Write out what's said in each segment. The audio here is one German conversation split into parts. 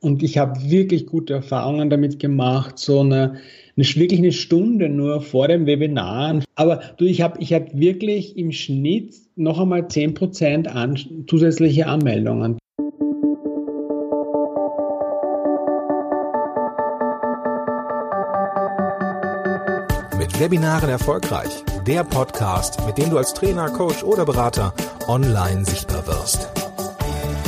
und ich habe wirklich gute Erfahrungen damit gemacht, so eine, eine wirklich eine Stunde nur vor dem Webinar. Aber du, ich habe ich hab wirklich im Schnitt noch einmal 10% an, zusätzliche Anmeldungen. Mit Webinaren erfolgreich. Der Podcast, mit dem du als Trainer, Coach oder Berater online sichtbar wirst.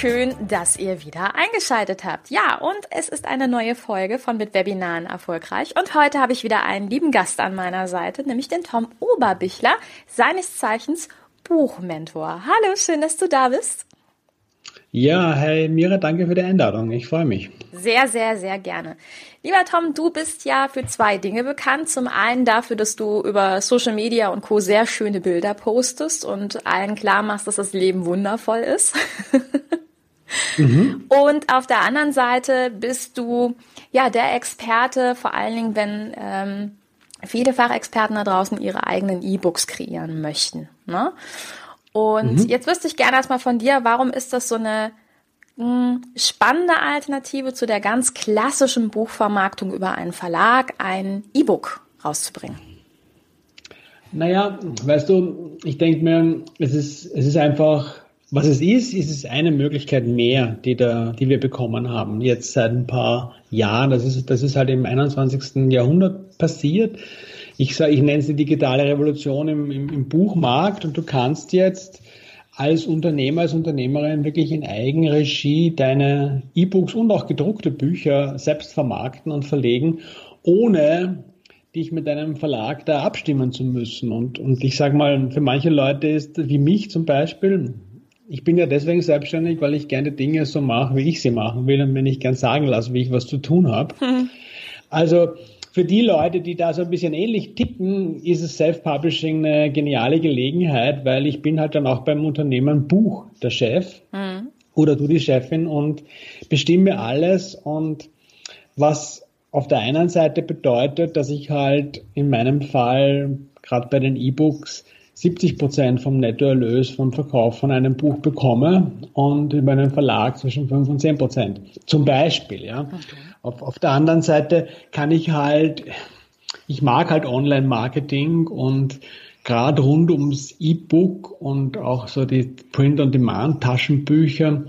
Schön, dass ihr wieder eingeschaltet habt. Ja, und es ist eine neue Folge von Mit Webinaren erfolgreich. Und heute habe ich wieder einen lieben Gast an meiner Seite, nämlich den Tom Oberbichler, seines Zeichens Buchmentor. Hallo, schön, dass du da bist. Ja, hey Mira, danke für die Einladung. Ich freue mich. Sehr, sehr, sehr gerne. Lieber Tom, du bist ja für zwei Dinge bekannt. Zum einen dafür, dass du über Social Media und Co. sehr schöne Bilder postest und allen klar machst, dass das Leben wundervoll ist. Mhm. Und auf der anderen Seite bist du ja der Experte, vor allen Dingen, wenn ähm, viele Fachexperten da draußen ihre eigenen E-Books kreieren möchten. Ne? Und mhm. jetzt wüsste ich gerne erstmal von dir, warum ist das so eine mh, hm, spannende Alternative zu der ganz klassischen Buchvermarktung über einen Verlag, ein E-Book rauszubringen? Naja, weißt du, ich denke mir, es ist, es ist einfach was es ist, ist es eine Möglichkeit mehr, die, da, die wir bekommen haben, jetzt seit ein paar Jahren. Das ist, das ist halt im 21. Jahrhundert passiert. Ich, ich nenne es die digitale Revolution im, im, im Buchmarkt und du kannst jetzt als Unternehmer, als Unternehmerin wirklich in Eigenregie deine E-Books und auch gedruckte Bücher selbst vermarkten und verlegen, ohne dich mit einem Verlag da abstimmen zu müssen. Und, und ich sage mal, für manche Leute ist, wie mich zum Beispiel, ich bin ja deswegen selbstständig, weil ich gerne Dinge so mache, wie ich sie machen will und mir nicht gern sagen lasse, wie ich was zu tun habe. Hm. Also für die Leute, die da so ein bisschen ähnlich ticken, ist es Self-Publishing eine geniale Gelegenheit, weil ich bin halt dann auch beim Unternehmen Buch der Chef hm. oder du die Chefin und bestimme alles und was auf der einen Seite bedeutet, dass ich halt in meinem Fall gerade bei den E-Books 70 Prozent vom Nettoerlös vom Verkauf von einem Buch bekomme und über einen Verlag zwischen 5 und 10 Prozent. Zum Beispiel, ja. Okay. Auf, auf der anderen Seite kann ich halt, ich mag halt Online-Marketing und gerade rund ums E-Book und auch so die Print-on-Demand-Taschenbücher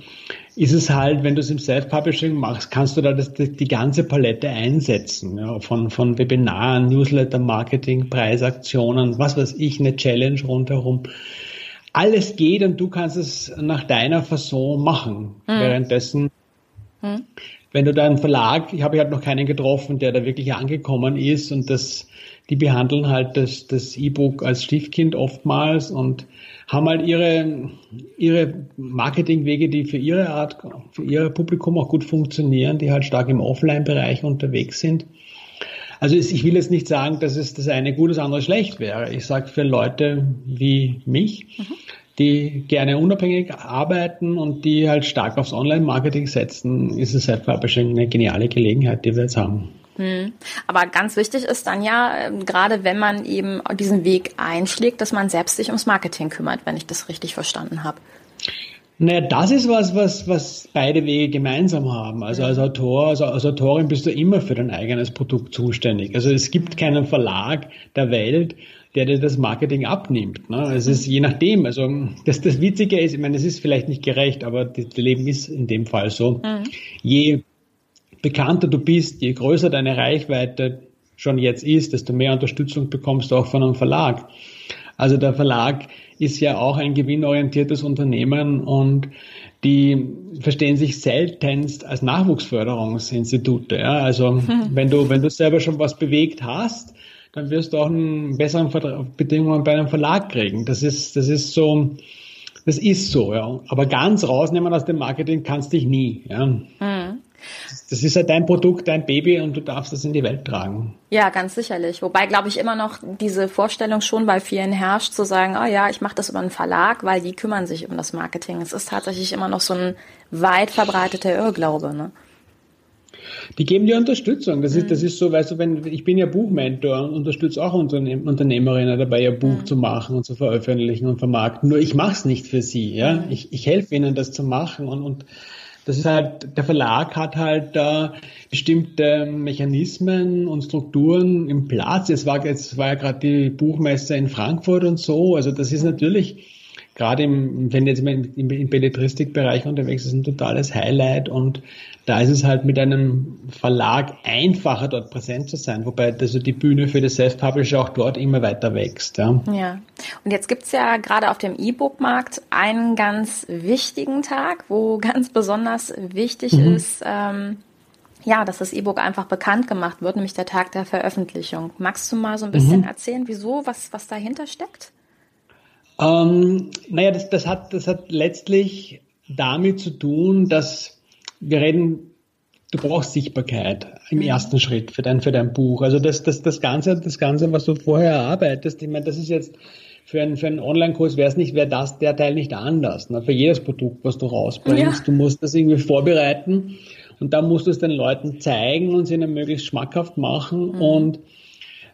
ist es halt, wenn du es im Self-Publishing machst, kannst du da das, die ganze Palette einsetzen, ja, von, von Webinaren, Newsletter, Marketing, Preisaktionen, was weiß ich, eine Challenge rundherum. Alles geht und du kannst es nach deiner Fasson machen. Mhm. Währenddessen, mhm. wenn du da einen Verlag, ich habe halt noch keinen getroffen, der da wirklich angekommen ist und das, die behandeln halt das, das E-Book als Stiefkind oftmals und haben halt ihre, ihre Marketingwege, die für ihre Art, für ihr Publikum auch gut funktionieren, die halt stark im Offline-Bereich unterwegs sind. Also ich will jetzt nicht sagen, dass es das eine gut, das andere schlecht wäre. Ich sage für Leute wie mich, mhm. die gerne unabhängig arbeiten und die halt stark aufs Online-Marketing setzen, ist es halt eine geniale Gelegenheit, die wir jetzt haben. Hm. Aber ganz wichtig ist dann ja, ähm, gerade wenn man eben diesen Weg einschlägt, dass man selbst sich ums Marketing kümmert, wenn ich das richtig verstanden habe. Naja, das ist was, was, was beide Wege gemeinsam haben. Also als Autor, also als Autorin bist du immer für dein eigenes Produkt zuständig. Also es gibt keinen Verlag der Welt, der dir das Marketing abnimmt. Ne? Es ist je nachdem. Also das, das Witzige ist, ich meine, es ist vielleicht nicht gerecht, aber das Leben ist in dem Fall so. Mhm. Je bekannter du bist, je größer deine Reichweite schon jetzt ist, desto mehr Unterstützung bekommst du auch von einem Verlag. Also der Verlag ist ja auch ein gewinnorientiertes Unternehmen und die verstehen sich seltenst als Nachwuchsförderungsinstitute. Ja? Also hm. wenn du, wenn du selber schon was bewegt hast, dann wirst du auch einen besseren Bedingungen bei einem Verlag kriegen. Das ist, das ist so, das ist so, ja. Aber ganz rausnehmen aus dem Marketing kannst dich nie, ja. Hm. Das ist ja dein Produkt, dein Baby und du darfst es in die Welt tragen. Ja, ganz sicherlich. Wobei, glaube ich, immer noch diese Vorstellung schon bei vielen herrscht, zu sagen, oh ja, ich mache das über einen Verlag, weil die kümmern sich um das Marketing. Es ist tatsächlich immer noch so ein weit verbreiteter Irrglaube. Ne? Die geben dir Unterstützung. Das ist, das ist so, weißt du, wenn, ich bin ja Buchmentor und unterstütze auch Unternehm, Unternehmerinnen dabei, ihr Buch mhm. zu machen und zu veröffentlichen und vermarkten. Nur ich mache es nicht für sie, ja. Mhm. Ich, ich helfe ihnen, das zu machen und, und das ist halt, der Verlag hat halt da bestimmte Mechanismen und Strukturen im Platz. Es war, jetzt war ja gerade die Buchmesse in Frankfurt und so. Also das ist natürlich gerade im, wenn jetzt im, im Belletristikbereich unterwegs ist, ein totales Highlight und da ist es halt mit einem Verlag einfacher, dort präsent zu sein, wobei also die Bühne für das Self-Publisher auch dort immer weiter wächst. Ja, ja. und jetzt gibt's ja gerade auf dem E-Book-Markt einen ganz wichtigen Tag, wo ganz besonders wichtig mhm. ist, ähm, ja, dass das E-Book einfach bekannt gemacht wird, nämlich der Tag der Veröffentlichung. Magst du mal so ein bisschen mhm. erzählen, wieso, was, was dahinter steckt? Ähm, naja, das, das, hat, das hat letztlich damit zu tun, dass wir reden, du brauchst Sichtbarkeit im mhm. ersten Schritt für dein, für dein Buch. Also das, das, das Ganze, das Ganze, was du vorher erarbeitest, ich meine, das ist jetzt für einen, für einen Online-Kurs wäre es nicht, wäre das der Teil nicht anders. Ne? Für jedes Produkt, was du rausbringst, ja. du musst das irgendwie vorbereiten und da musst du es den Leuten zeigen und sie ihnen möglichst schmackhaft machen mhm. und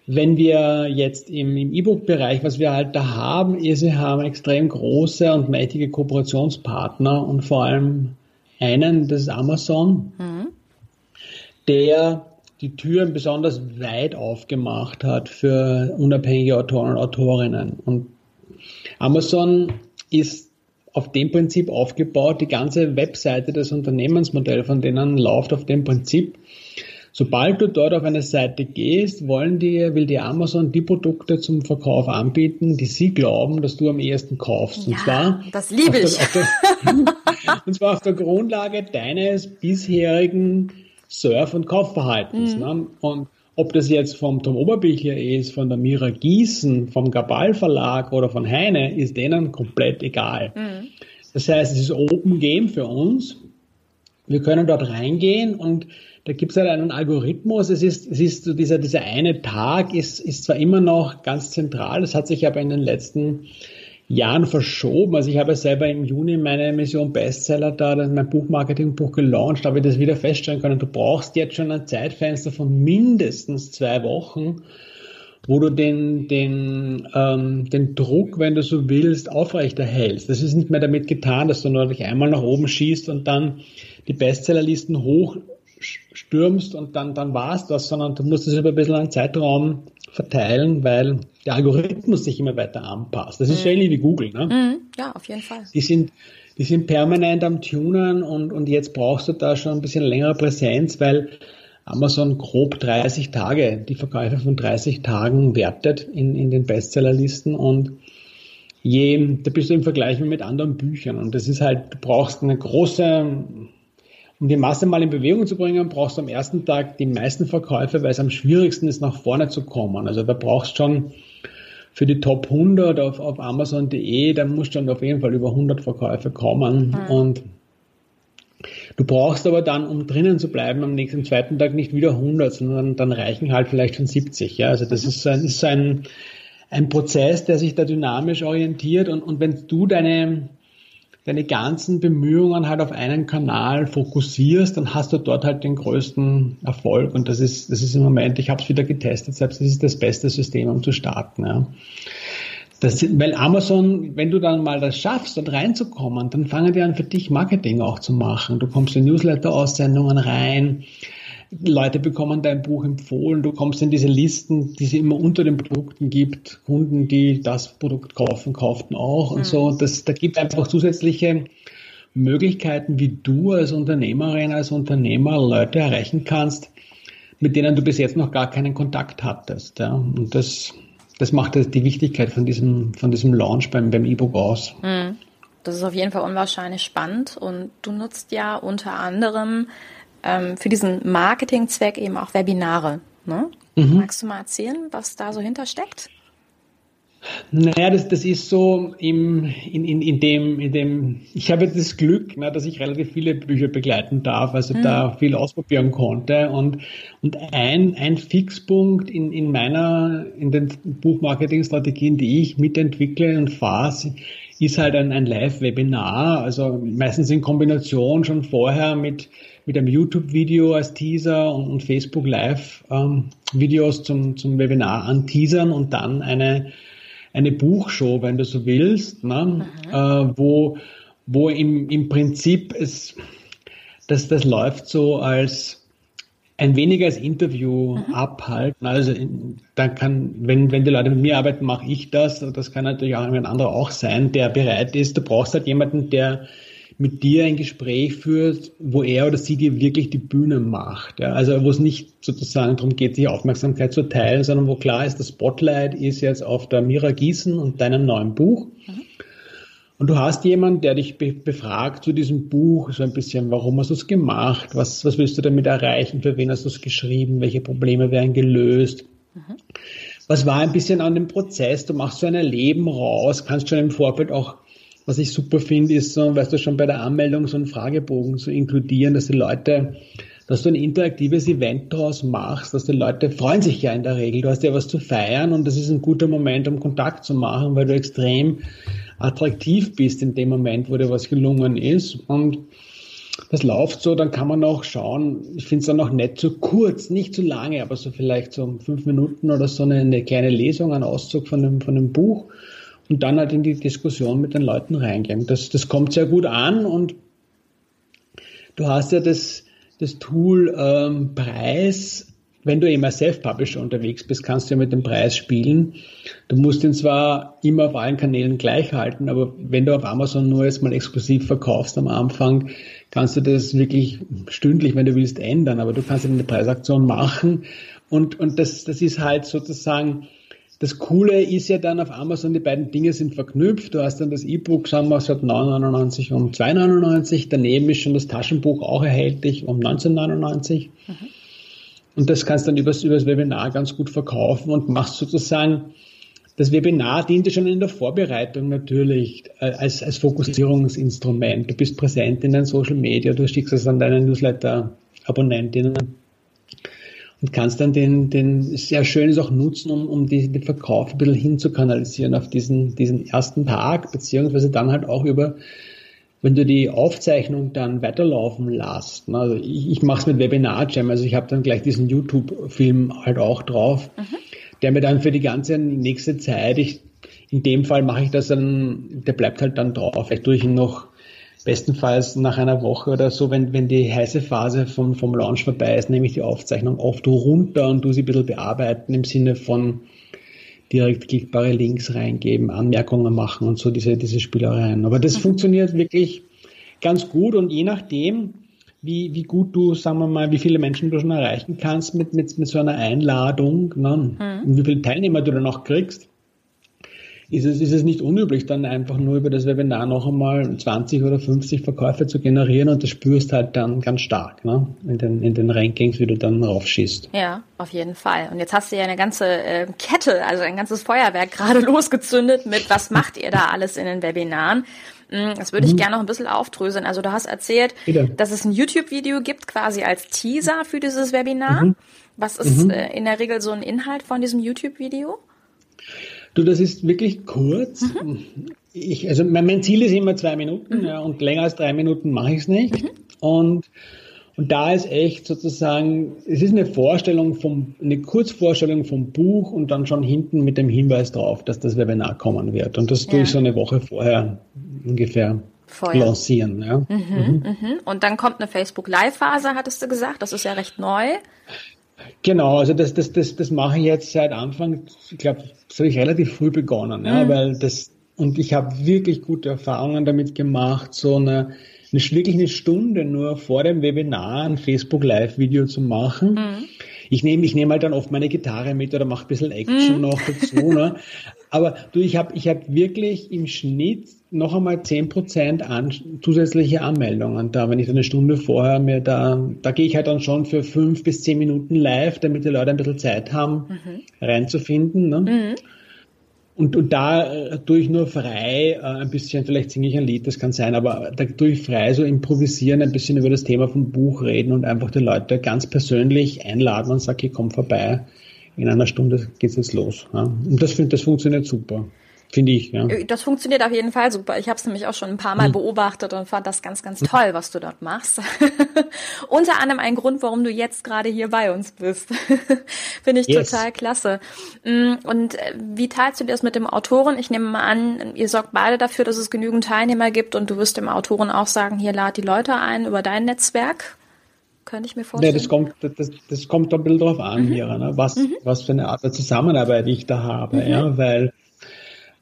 wenn wir jetzt im, im E-Book-Bereich, was wir halt da haben, ist, wir haben extrem große und mächtige Kooperationspartner und vor allem einen, das ist Amazon, mhm. der die Türen besonders weit aufgemacht hat für unabhängige Autoren und Autorinnen. Und Amazon ist auf dem Prinzip aufgebaut, die ganze Webseite, das Unternehmensmodell von denen läuft auf dem Prinzip, Sobald du dort auf eine Seite gehst, wollen die, will dir Amazon die Produkte zum Verkauf anbieten, die sie glauben, dass du am ehesten kaufst. Ja, und zwar das liebe ich. Der, der, und zwar auf der Grundlage deines bisherigen Surf- und Kaufverhaltens. Mhm. Ne? Und ob das jetzt vom Tom Oberbichler ist, von der Mira Gießen, vom Gabal Verlag oder von Heine, ist denen komplett egal. Mhm. Das heißt, es ist Open Game für uns. Wir können dort reingehen und da gibt es halt einen Algorithmus. Es ist, es ist so dieser, dieser eine Tag ist, ist zwar immer noch ganz zentral, das hat sich aber in den letzten Jahren verschoben. Also ich habe selber im Juni meine Mission Bestseller da, mein Buchmarketing-Buch gelauncht, habe ich das wieder feststellen können. Du brauchst jetzt schon ein Zeitfenster von mindestens zwei Wochen, wo du den, den, ähm, den Druck, wenn du so willst, aufrechterhältst. Das ist nicht mehr damit getan, dass du nur dich einmal nach oben schießt und dann die Bestsellerlisten hoch stürmst und dann, dann war es das, sondern du musst es über ein bisschen einen Zeitraum verteilen, weil der Algorithmus sich immer weiter anpasst. Das ist mhm. so ähnlich wie Google. Ne? Mhm. Ja, auf jeden Fall. Die sind, die sind permanent am Tunen und, und jetzt brauchst du da schon ein bisschen längere Präsenz, weil Amazon grob 30 Tage, die Verkäufe von 30 Tagen wertet in, in den Bestsellerlisten und je, da bist du im Vergleich mit anderen Büchern und das ist halt, du brauchst eine große um die Masse mal in Bewegung zu bringen, brauchst du am ersten Tag die meisten Verkäufe, weil es am schwierigsten ist, nach vorne zu kommen. Also da brauchst du schon für die Top 100 auf, auf Amazon.de, da musst du dann auf jeden Fall über 100 Verkäufe kommen. Mhm. Und du brauchst aber dann, um drinnen zu bleiben, am nächsten zweiten Tag nicht wieder 100, sondern dann reichen halt vielleicht schon 70. Ja, also das mhm. ist, ein, ist ein, ein Prozess, der sich da dynamisch orientiert. Und, und wenn du deine, deine ganzen Bemühungen halt auf einen Kanal fokussierst, dann hast du dort halt den größten Erfolg. Und das ist, das ist im Moment, ich habe es wieder getestet, selbst das ist das beste System, um zu starten. Ja. Das, weil Amazon, wenn du dann mal das schaffst, dort reinzukommen, dann fangen die an für dich Marketing auch zu machen. Du kommst in Newsletter-Aussendungen rein, Leute bekommen dein Buch empfohlen, du kommst in diese Listen, die es immer unter den Produkten gibt, Kunden, die das Produkt kaufen, kauften auch und mhm. so. Das, da gibt einfach zusätzliche Möglichkeiten, wie du als Unternehmerin, als Unternehmer Leute erreichen kannst, mit denen du bis jetzt noch gar keinen Kontakt hattest. Ja. Und das, das macht die Wichtigkeit von diesem, von diesem Launch beim, beim E-Book aus. Mhm. Das ist auf jeden Fall unwahrscheinlich spannend und du nutzt ja unter anderem ähm, für diesen Marketingzweck eben auch Webinare. Ne? Mhm. Magst du mal erzählen, was da so hintersteckt? Naja, das, das ist so im, in, in, in, dem, in dem, ich habe das Glück, ne, dass ich relativ viele Bücher begleiten darf, also mhm. da viel ausprobieren konnte. Und, und ein, ein Fixpunkt in, in meiner, in den Buchmarketingstrategien, die ich mitentwickle und fahre, ist halt ein, ein Live-Webinar, also meistens in Kombination schon vorher mit, mit einem YouTube-Video als Teaser und, und Facebook Live-Videos ähm, zum, zum Webinar anteasern und dann eine, eine Buchshow, wenn du so willst, ne? äh, wo, wo im, im Prinzip es, das, das läuft so als ein wenig als Interview mhm. abhalten. Also dann kann, wenn, wenn die Leute mit mir arbeiten, mache ich das. Das kann natürlich auch ein anderer auch sein, der bereit ist. Du brauchst halt jemanden, der mit dir ein Gespräch führt, wo er oder sie dir wirklich die Bühne macht. Ja? Also wo es nicht sozusagen darum geht, sich Aufmerksamkeit zu teilen, sondern wo klar ist, das Spotlight ist jetzt auf der Mira Gießen und deinem neuen Buch. Mhm. Und du hast jemanden, der dich be befragt zu diesem Buch, so ein bisschen, warum hast du es gemacht? Was, was willst du damit erreichen? Für wen hast du es geschrieben? Welche Probleme werden gelöst? Mhm. Was war ein bisschen an dem Prozess? Du machst so ein Erleben raus, kannst schon im Vorfeld auch, was ich super finde, ist so, weißt du, schon bei der Anmeldung so einen Fragebogen zu inkludieren, dass die Leute, dass du ein interaktives Event daraus machst, dass die Leute freuen sich ja in der Regel. Du hast ja was zu feiern und das ist ein guter Moment, um Kontakt zu machen, weil du extrem attraktiv bist in dem Moment, wo dir was gelungen ist. Und das läuft so, dann kann man auch schauen, ich finde es dann auch nett, so kurz, nicht zu lange, aber so vielleicht so fünf Minuten oder so eine, eine kleine Lesung, ein Auszug von dem, von dem Buch und dann halt in die Diskussion mit den Leuten reingehen. Das, das kommt sehr gut an und du hast ja das, das Tool ähm, Preis wenn du eben als Self-Publisher unterwegs bist, kannst du ja mit dem Preis spielen. Du musst ihn zwar immer auf allen Kanälen gleich halten, aber wenn du auf Amazon nur jetzt mal exklusiv verkaufst am Anfang, kannst du das wirklich stündlich, wenn du willst, ändern. Aber du kannst eine Preisaktion machen. Und, und das, das ist halt sozusagen, das Coole ist ja dann auf Amazon, die beiden Dinge sind verknüpft. Du hast dann das E-Book, sagen wir, statt 9,99 um 2,99. Daneben ist schon das Taschenbuch auch erhältlich um 19,99. Mhm. Und das kannst du dann übers, übers Webinar ganz gut verkaufen und machst sozusagen, das Webinar dient dir schon in der Vorbereitung natürlich äh, als, als Fokussierungsinstrument. Du bist präsent in den Social Media, du schickst es an deine Newsletter-Abonnentinnen und kannst dann den, den sehr schönes auch nutzen, um, um die, den Verkauf ein bisschen hinzukanalisieren auf diesen, diesen ersten Tag, beziehungsweise dann halt auch über wenn du die Aufzeichnung dann weiterlaufen lässt, ne, also ich, ich mache es mit Webinar Jam, also ich habe dann gleich diesen YouTube-Film halt auch drauf, mhm. der mir dann für die ganze nächste Zeit, ich, in dem Fall mache ich das dann, der bleibt halt dann drauf. Vielleicht tue ich ihn noch bestenfalls nach einer Woche oder so, wenn, wenn die heiße Phase vom, vom Launch vorbei ist, nehme ich die Aufzeichnung oft runter und tu sie ein bisschen bearbeiten im Sinne von direkt klickbare Links reingeben, Anmerkungen machen und so diese, diese Spielereien. Aber das mhm. funktioniert wirklich ganz gut und je nachdem, wie, wie gut du, sagen wir mal, wie viele Menschen du schon erreichen kannst mit, mit, mit so einer Einladung ne? Mhm. und wie viele Teilnehmer du dann auch kriegst, ist es, ist es nicht unüblich, dann einfach nur über das Webinar noch einmal 20 oder 50 Verkäufe zu generieren und das spürst halt dann ganz stark ne? in, den, in den Rankings, wie du dann raufschießt. Ja, auf jeden Fall. Und jetzt hast du ja eine ganze äh, Kette, also ein ganzes Feuerwerk gerade losgezündet mit, was macht ihr da alles in den Webinaren? Hm, das würde ich mhm. gerne noch ein bisschen aufdröseln. Also du hast erzählt, Bitte. dass es ein YouTube-Video gibt, quasi als Teaser für dieses Webinar. Mhm. Was ist mhm. äh, in der Regel so ein Inhalt von diesem YouTube-Video? Du, das ist wirklich kurz. Mhm. Ich, also mein, mein, Ziel ist immer zwei Minuten, mhm. ja, und länger als drei Minuten mache ich es nicht. Mhm. Und und da ist echt sozusagen, es ist eine Vorstellung vom, eine Kurzvorstellung vom Buch und dann schon hinten mit dem Hinweis drauf, dass das Webinar kommen wird. Und das ja. tue ich so eine Woche vorher ungefähr Vorher. lancieren. Ja. Mhm, mhm. Mhm. Und dann kommt eine Facebook Live-Phase, hattest du gesagt. Das ist ja recht neu. Genau, also das, das, das, das mache ich jetzt seit Anfang, ich glaube, das habe ich relativ früh begonnen, ja, mhm. weil das, und ich habe wirklich gute Erfahrungen damit gemacht, so eine, eine, wirklich eine Stunde nur vor dem Webinar ein Facebook Live-Video zu machen. Mhm. Ich nehme ich nehme halt dann oft meine Gitarre mit oder mache ein bisschen Action mhm. noch dazu. Ne? Aber du, ich habe ich hab wirklich im Schnitt noch einmal 10% an, zusätzliche Anmeldungen da, wenn ich eine Stunde vorher mir da, da gehe ich halt dann schon für fünf bis zehn Minuten live, damit die Leute ein bisschen Zeit haben, mhm. reinzufinden. Ne? Mhm. Und, und da äh, tue ich nur frei, äh, ein bisschen, vielleicht singe ich ein Lied, das kann sein, aber da tue ich frei so improvisieren, ein bisschen über das Thema vom Buch reden und einfach die Leute ganz persönlich einladen und sagen, hey, komm vorbei, in einer Stunde geht's jetzt los. Ja. Und das, das funktioniert super. Finde ich, ja. Äh, das funktioniert auf jeden Fall super. Ich habe es nämlich auch schon ein paar Mal mhm. beobachtet und fand das ganz, ganz toll, was du dort machst. Unter anderem ein Grund, warum du jetzt gerade hier bei uns bist. Finde ich yes. total klasse. Mm, und äh, wie teilst du das mit dem Autoren? Ich nehme mal an, ihr sorgt beide dafür, dass es genügend Teilnehmer gibt und du wirst dem Autoren auch sagen, hier lad die Leute ein über dein Netzwerk. Könnte ich mir vorstellen. Nee, das kommt, das, das kommt ein bisschen drauf an, mhm. hier, ne? was, mhm. was für eine Art der Zusammenarbeit ich da habe, mhm. ja, weil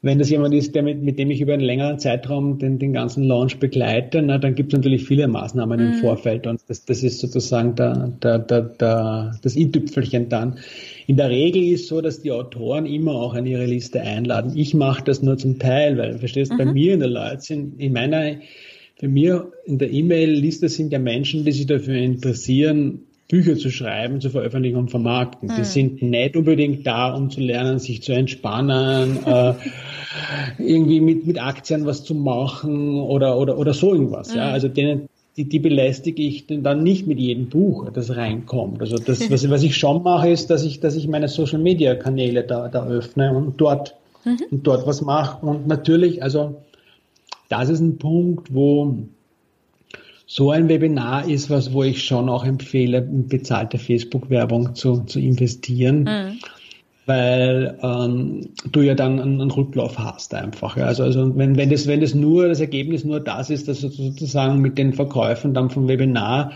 wenn das jemand ist, der mit, mit dem ich über einen längeren Zeitraum den, den ganzen Launch begleite, na, dann gibt es natürlich viele Maßnahmen mhm. im Vorfeld und das, das ist sozusagen der, der, der, der, das i-Tüpfelchen dann. In der Regel ist so, dass die Autoren immer auch an ihre Liste einladen. Ich mache das nur zum Teil, weil, verstehst, mhm. bei mir in der Leute sind, in meiner, für mir in der E-Mail-Liste sind ja Menschen, die sich dafür interessieren, Bücher zu schreiben, zu veröffentlichen und vermarkten. Mhm. Die hm. sind nicht unbedingt da, um zu lernen, sich zu entspannen, äh, irgendwie mit, mit Aktien was zu machen oder, oder, oder so irgendwas. Mhm. Ja? Hm. Also denen, die, die belästige ich dann nicht mit jedem Buch, das reinkommt. Also das, was, was ich schon mache, ist, dass ich, dass ich meine Social Media Kanäle da, da öffne und dort, mhm. und dort was mache. Und natürlich, also das ist ein Punkt, wo so ein Webinar ist was, wo ich schon auch empfehle, in bezahlte Facebook-Werbung zu, zu investieren. Mhm. Weil ähm, du ja dann einen, einen Rücklauf hast einfach. Ja. Also, also wenn, wenn, das, wenn das nur, das Ergebnis nur das ist, dass du sozusagen mit den Verkäufen dann vom Webinar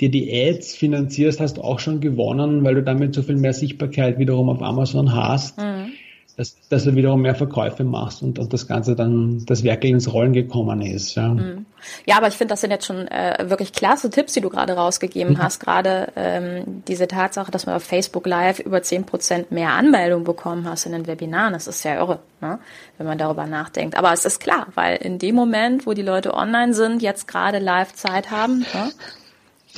dir die Ads finanzierst, hast du auch schon gewonnen, weil du damit so viel mehr Sichtbarkeit wiederum auf Amazon hast. Mhm dass, dass du wiederum mehr Verkäufe machst und, und das Ganze dann, das Werk ins Rollen gekommen ist. Ja, mhm. ja aber ich finde, das sind jetzt schon äh, wirklich klasse Tipps, die du gerade rausgegeben mhm. hast. Gerade ähm, diese Tatsache, dass man auf Facebook Live über zehn Prozent mehr Anmeldungen bekommen hast in den Webinaren, das ist ja irre, ne? wenn man darüber nachdenkt. Aber es ist klar, weil in dem Moment, wo die Leute online sind, jetzt gerade live Zeit haben, ne?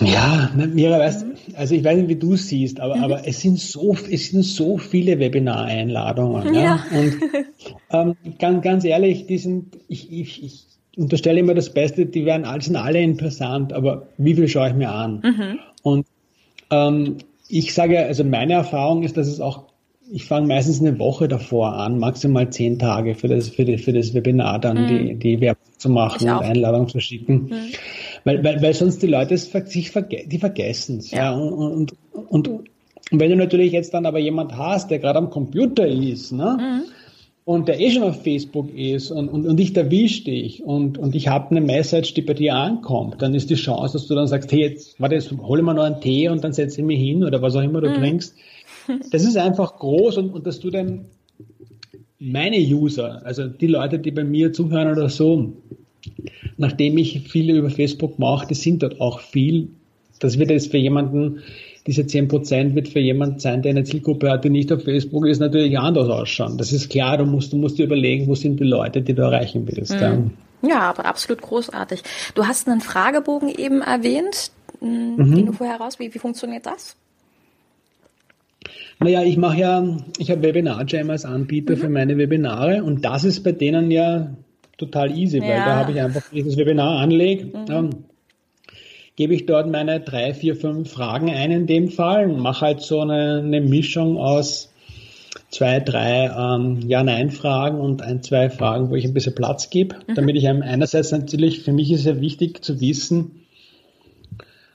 Ja, Mira, weißt, also ich weiß nicht, wie du siehst, aber, mhm. aber es sind so, es sind so viele Webinareinladungen. Ja. ja. Und ähm, ganz, ganz ehrlich, die sind, ich, ich, ich unterstelle immer das Beste, die werden sind alle interessant, aber wie viel schaue ich mir an? Mhm. Und ähm, ich sage, also meine Erfahrung ist, dass es auch, ich fange meistens eine Woche davor an, maximal zehn Tage für das, für, die, für das Webinar dann mhm. die, die Werbung zu machen und Einladung zu schicken. Mhm. Weil, weil, weil sonst die Leute es sich verge die vergessen es. Ja. ja. Und, und, und, wenn du natürlich jetzt dann aber jemand hast, der gerade am Computer ist, ne? Mhm. Und der eh schon auf Facebook ist und, und, und ich erwische dich und, und ich habe eine Message, die bei dir ankommt, dann ist die Chance, dass du dann sagst, hey, jetzt, warte, jetzt hole mal noch einen Tee und dann setze ich mich hin oder was auch immer du mhm. trinkst. Das ist einfach groß und, und dass du dann meine User, also die Leute, die bei mir zuhören oder so, nachdem ich viele über Facebook mache, die sind dort auch viel. Das wird jetzt für jemanden, diese 10 Prozent wird für jemanden sein, der eine Zielgruppe hat, die nicht auf Facebook ist, natürlich anders ausschauen. Das ist klar, du musst, du musst dir überlegen, wo sind die Leute, die du erreichen willst. Mhm. Ja, aber absolut großartig. Du hast einen Fragebogen eben erwähnt, hm, mhm. den du vorher raus. Wie, wie funktioniert das? Naja, ich mache ja, ich habe Webinar Jam als Anbieter mhm. für meine Webinare und das ist bei denen ja total easy, ja. weil da habe ich einfach, wenn ich das Webinar anlege, mhm. ähm, gebe ich dort meine drei, vier, fünf Fragen ein in dem Fall und mache halt so eine, eine Mischung aus zwei, drei ähm, Ja-Nein-Fragen und ein, zwei Fragen, wo ich ein bisschen Platz gebe, mhm. damit ich einem einerseits natürlich, für mich ist ja wichtig zu wissen,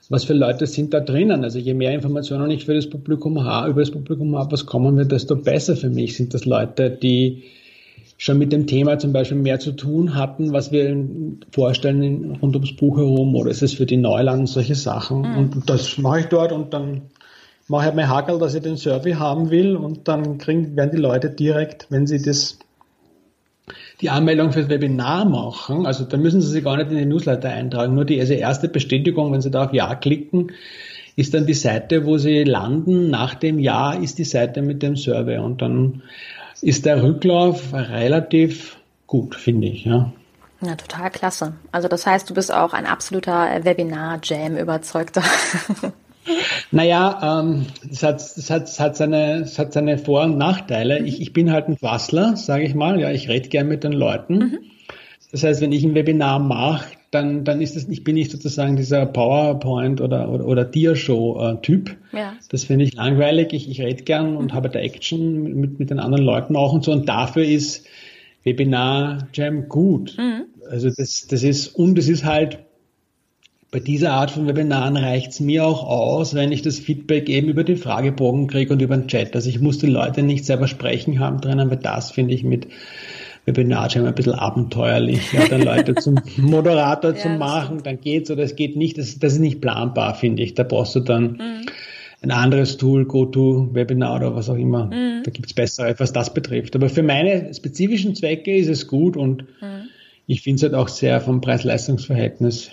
was für Leute sind da drinnen. Also je mehr Informationen ich für das Publikum habe, über das Publikum habe, was kommen wird, desto besser für mich. Sind das Leute, die schon mit dem Thema zum Beispiel mehr zu tun hatten, was wir vorstellen rund ums Buch herum, oder ist es für die Neuland solche Sachen? Mhm. Und das mache ich dort und dann mache ich halt mein Hakel, dass ich den Survey haben will und dann kriegen, werden die Leute direkt, wenn sie das die Anmeldung fürs Webinar machen, also da müssen Sie sich gar nicht in den Newsletter eintragen, nur die erste Bestätigung, wenn Sie da auf Ja klicken, ist dann die Seite, wo Sie landen. Nach dem Ja ist die Seite mit dem Survey und dann ist der Rücklauf relativ gut, finde ich. Ja. Ja, total klasse. Also das heißt, du bist auch ein absoluter Webinar-Jam-Überzeugter. Naja, ähm, das, hat, hat, hat seine, hat seine Vor- und Nachteile. Mhm. Ich, ich bin halt ein Quassler, sage ich mal. Ja, ich rede gern mit den Leuten. Mhm. Das heißt, wenn ich ein Webinar mache, dann, dann ist es, ich bin nicht sozusagen dieser PowerPoint oder, oder, oder Dia-Show-Typ. Ja. Das finde ich langweilig. Ich, ich rede gern und mhm. habe da Action mit, mit den anderen Leuten auch und so. Und dafür ist Webinar Jam gut. Mhm. Also das, das ist, und es ist halt, bei dieser Art von Webinaren reicht es mir auch aus, wenn ich das Feedback eben über den Fragebogen kriege und über den Chat. Also ich muss die Leute nicht selber sprechen haben drinnen, weil das finde ich mit Webinar Jam ein bisschen abenteuerlich, ja, dann Leute zum Moderator ja, zu machen, dann geht's oder es geht nicht. Das, das ist nicht planbar, finde ich. Da brauchst du dann mhm. ein anderes Tool, GoToWebinar oder was auch immer. Mhm. Da gibt's bessere, was das betrifft. Aber für meine spezifischen Zwecke ist es gut und mhm. ich finde es halt auch sehr vom Preis-Leistungs-Verhältnis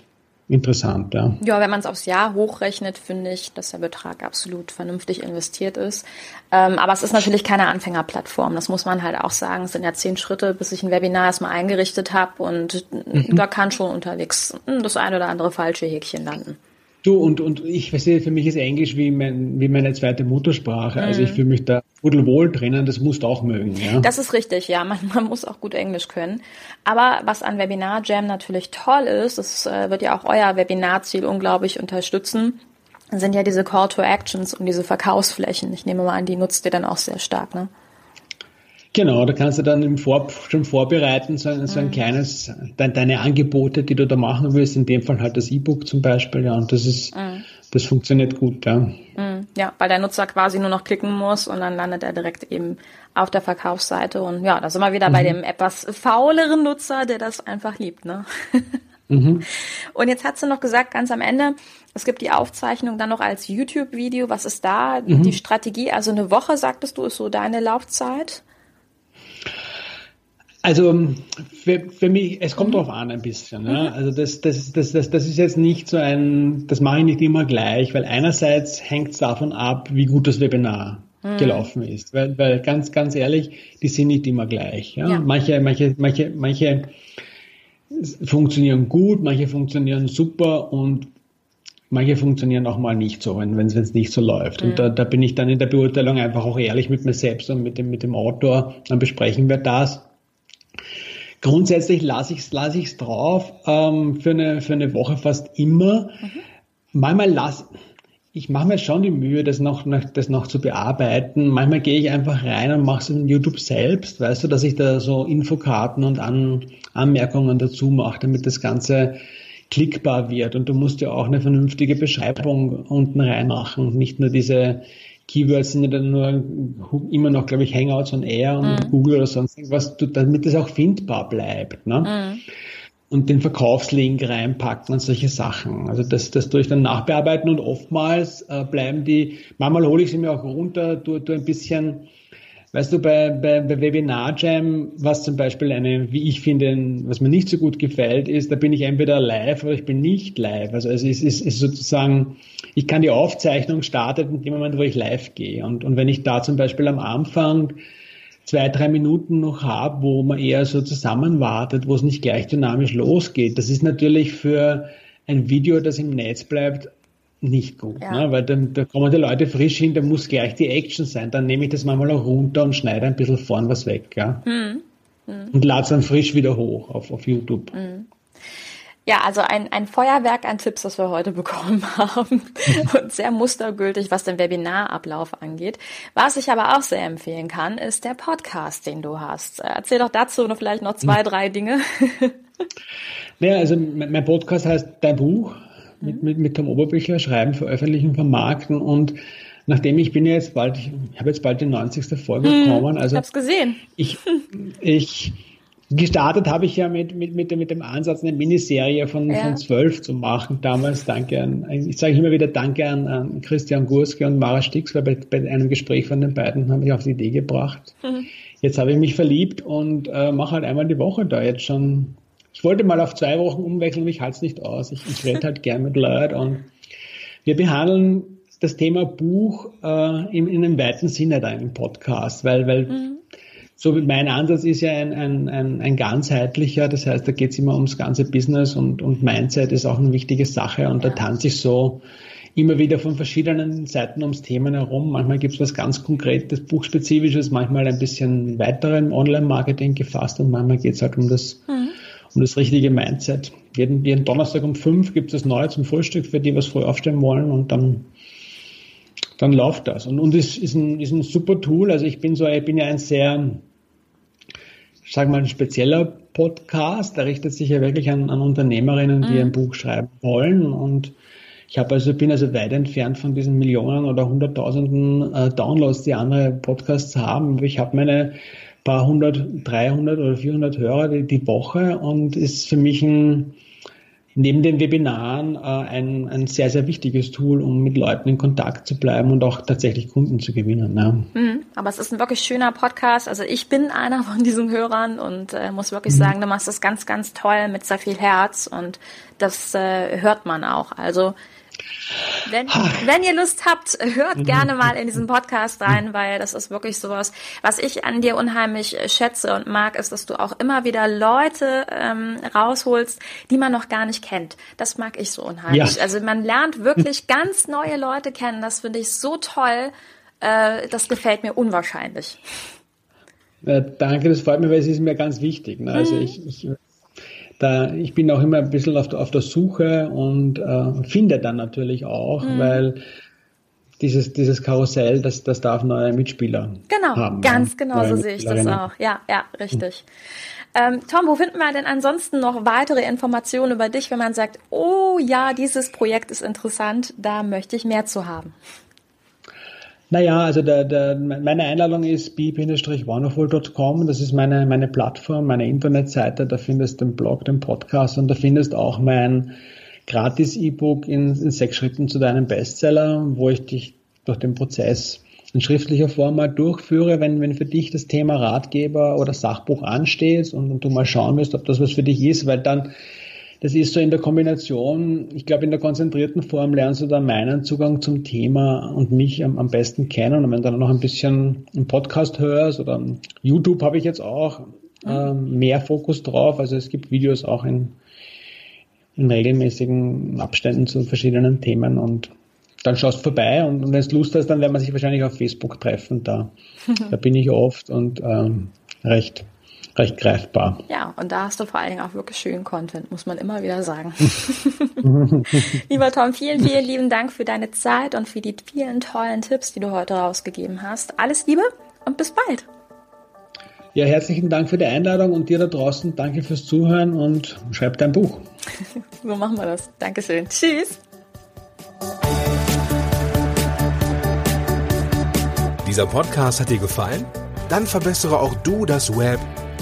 interessant. Ja, ja wenn man es aufs Jahr hochrechnet, finde ich, dass der Betrag absolut vernünftig investiert ist. Ähm, aber es ist natürlich keine Anfängerplattform. Das muss man halt auch sagen. Es sind ja zehn Schritte, bis ich ein Webinar erstmal eingerichtet habe und mhm. da kann schon unterwegs das eine oder andere falsche Häkchen landen. Du, und, und ich verstehe, für mich ist Englisch wie, mein, wie meine zweite Muttersprache. Mhm. Also ich mhm. fühle mich da pudelwohl drinnen, das musst du auch mögen. Ja? Das ist richtig, ja. Man, man muss auch gut Englisch können. Aber was an Webinar Jam natürlich toll ist, das äh, wird ja auch euer Webinarziel unglaublich unterstützen, sind ja diese Call to Actions und diese Verkaufsflächen. Ich nehme mal an, die nutzt ihr dann auch sehr stark, ne? Genau, da kannst du dann im Vor schon vorbereiten, so ein, so ein mhm. kleines, de deine Angebote, die du da machen willst, in dem Fall halt das E-Book zum Beispiel, ja, und das ist, mhm. das funktioniert gut, ja. Mhm. Ja, weil der Nutzer quasi nur noch klicken muss und dann landet er direkt eben auf der Verkaufsseite und ja, da sind wir wieder bei mhm. dem etwas fauleren Nutzer, der das einfach liebt, ne? Mhm. Und jetzt hast du noch gesagt, ganz am Ende, es gibt die Aufzeichnung dann noch als YouTube-Video. Was ist da mhm. die Strategie? Also eine Woche, sagtest du, ist so deine Laufzeit? Also für, für mich, es kommt drauf an ein bisschen. Mhm. Also das, das, das, das, das ist jetzt nicht so ein, das mache ich nicht immer gleich, weil einerseits hängt es davon ab, wie gut das Webinar mhm. gelaufen ist. Weil, weil ganz, ganz ehrlich, die sind nicht immer gleich. Ja. ja. Manche, manche, manche, manche funktionieren gut, manche funktionieren super und manche funktionieren auch mal nicht so, wenn es nicht so läuft. Mhm. Und da, da bin ich dann in der Beurteilung einfach auch ehrlich mit mir selbst und mit dem, mit dem Autor. Dann besprechen wir das Grundsätzlich lasse ich es lass ich's drauf ähm, für, eine, für eine Woche fast immer. Mhm. Manchmal lasse ich mache mir schon die Mühe, das noch, das noch zu bearbeiten. Manchmal gehe ich einfach rein und mache es in YouTube selbst, weißt du, dass ich da so Infokarten und An Anmerkungen dazu mache, damit das Ganze klickbar wird. Und du musst ja auch eine vernünftige Beschreibung unten reinmachen und nicht nur diese Keywords sind ja dann nur immer noch, glaube ich, Hangouts und Air und mhm. Google oder sonst irgendwas, damit das auch findbar bleibt. Ne? Mhm. Und den Verkaufslink reinpacken und solche Sachen. Also das, das tue ich dann nachbearbeiten und oftmals äh, bleiben die, manchmal hole ich sie mir auch runter, tue, tue ein bisschen Weißt du, bei, bei, bei Webinar Jam, was zum Beispiel eine, wie ich finde, was mir nicht so gut gefällt, ist, da bin ich entweder live oder ich bin nicht live. Also es ist, ist, ist sozusagen, ich kann die Aufzeichnung starten in dem Moment, wo ich live gehe. Und, und wenn ich da zum Beispiel am Anfang zwei, drei Minuten noch habe, wo man eher so zusammenwartet, wo es nicht gleich dynamisch losgeht, das ist natürlich für ein Video, das im Netz bleibt, nicht gut, ja. ne? weil dann da kommen die Leute frisch hin, da muss gleich die Action sein. Dann nehme ich das manchmal auch runter und schneide ein bisschen vorn was weg. Ja? Mhm. Mhm. Und lade es dann frisch wieder hoch auf, auf YouTube. Mhm. Ja, also ein, ein Feuerwerk an Tipps, das wir heute bekommen haben und sehr mustergültig, was den Webinarablauf angeht. Was ich aber auch sehr empfehlen kann, ist der Podcast, den du hast. Erzähl doch dazu noch vielleicht noch zwei, hm. drei Dinge. Ja, also mein Podcast heißt Dein Buch mit, mit, mit Tom Oberbüchler schreiben, veröffentlichen, vermarkten und nachdem ich bin ja jetzt bald, ich habe jetzt bald die 90. Folge hm, bekommen. Also ich habe es gesehen. Ich, ich gestartet habe ich ja mit, mit, mit, dem, mit dem Ansatz, eine Miniserie von, ja. von zwölf zu machen. Damals danke an, ich sage immer wieder Danke an, an Christian Gurske und Mara Stix, weil bei, bei einem Gespräch von den beiden haben mich auf die Idee gebracht. Mhm. Jetzt habe ich mich verliebt und äh, mache halt einmal die Woche da jetzt schon wollte mal auf zwei Wochen umwechseln, mich halte es nicht aus. Ich, ich rede halt gern mit Leuten und wir behandeln das Thema Buch äh, in, in einem weiten Sinne da im Podcast, weil, weil mhm. so mein Ansatz ist ja ein, ein, ein, ein ganzheitlicher, das heißt, da geht es immer ums ganze Business und, und Mindset ist auch eine wichtige Sache und ja. da tanze ich so immer wieder von verschiedenen Seiten ums Thema herum. Manchmal gibt es was ganz Konkretes, Buchspezifisches, manchmal ein bisschen weiter im Online-Marketing gefasst und manchmal geht es halt um das, mhm. Um das richtige Mindset. Jeden, jeden Donnerstag um fünf gibt es das Neue zum Frühstück für die, was früh aufstehen wollen und dann dann läuft das. Und, und es ist ein, ist ein super Tool. Also ich bin so, ich bin ja ein sehr, ich sag mal, ein spezieller Podcast. Der richtet sich ja wirklich an, an Unternehmerinnen, die mhm. ein Buch schreiben wollen. Und ich habe also, bin also weit entfernt von diesen Millionen oder hunderttausenden äh, Downloads, die andere Podcasts haben. Ich habe meine paar hundert, 300 oder 400 Hörer die, die Woche und ist für mich ein, neben den Webinaren äh, ein, ein sehr, sehr wichtiges Tool, um mit Leuten in Kontakt zu bleiben und auch tatsächlich Kunden zu gewinnen. Ja. Mhm, aber es ist ein wirklich schöner Podcast. Also ich bin einer von diesen Hörern und äh, muss wirklich mhm. sagen, du machst das ganz, ganz toll mit sehr viel Herz und das äh, hört man auch. Also wenn, wenn ihr Lust habt, hört gerne mal in diesen Podcast rein, weil das ist wirklich sowas, was ich an dir unheimlich schätze und mag, ist, dass du auch immer wieder Leute ähm, rausholst, die man noch gar nicht kennt. Das mag ich so unheimlich. Ja. Also man lernt wirklich ganz neue Leute kennen. Das finde ich so toll. Äh, das gefällt mir unwahrscheinlich. Danke, das freut mich, weil es ist mir ganz wichtig. Ne? Also mhm. ich, ich da, ich bin auch immer ein bisschen auf, auf der Suche und äh, finde dann natürlich auch, mhm. weil dieses, dieses Karussell, das, das darf neue Mitspieler genau, haben. Genau, ganz genau so sehe ich das auch. Ja, ja, richtig. Mhm. Ähm, Tom, wo finden wir denn ansonsten noch weitere Informationen über dich, wenn man sagt, oh ja, dieses Projekt ist interessant, da möchte ich mehr zu haben? Naja, also der, der, meine Einladung ist beep-wonderful.com. Das ist meine, meine Plattform, meine Internetseite. Da findest du den Blog, den Podcast und da findest auch mein gratis E-Book in, in sechs Schritten zu deinem Bestseller, wo ich dich durch den Prozess in schriftlicher Form mal durchführe, wenn, wenn für dich das Thema Ratgeber oder Sachbuch ansteht und, und du mal schauen willst, ob das was für dich ist, weil dann das ist so in der Kombination, ich glaube, in der konzentrierten Form lernst du dann meinen Zugang zum Thema und mich am, am besten kennen. Und wenn du dann noch ein bisschen einen Podcast hörst oder YouTube habe ich jetzt auch äh, mehr Fokus drauf. Also es gibt Videos auch in, in regelmäßigen Abständen zu verschiedenen Themen und dann schaust vorbei und, und wenn du Lust hast, dann werden wir sich wahrscheinlich auf Facebook treffen. Da, da bin ich oft und ähm, recht recht greifbar. Ja, und da hast du vor allen Dingen auch wirklich schönen Content, muss man immer wieder sagen. Lieber Tom, vielen, vielen lieben Dank für deine Zeit und für die vielen tollen Tipps, die du heute rausgegeben hast. Alles Liebe und bis bald. Ja, herzlichen Dank für die Einladung und dir da draußen danke fürs Zuhören und schreib dein Buch. so machen wir das. Dankeschön. Tschüss. Dieser Podcast hat dir gefallen? Dann verbessere auch du das Web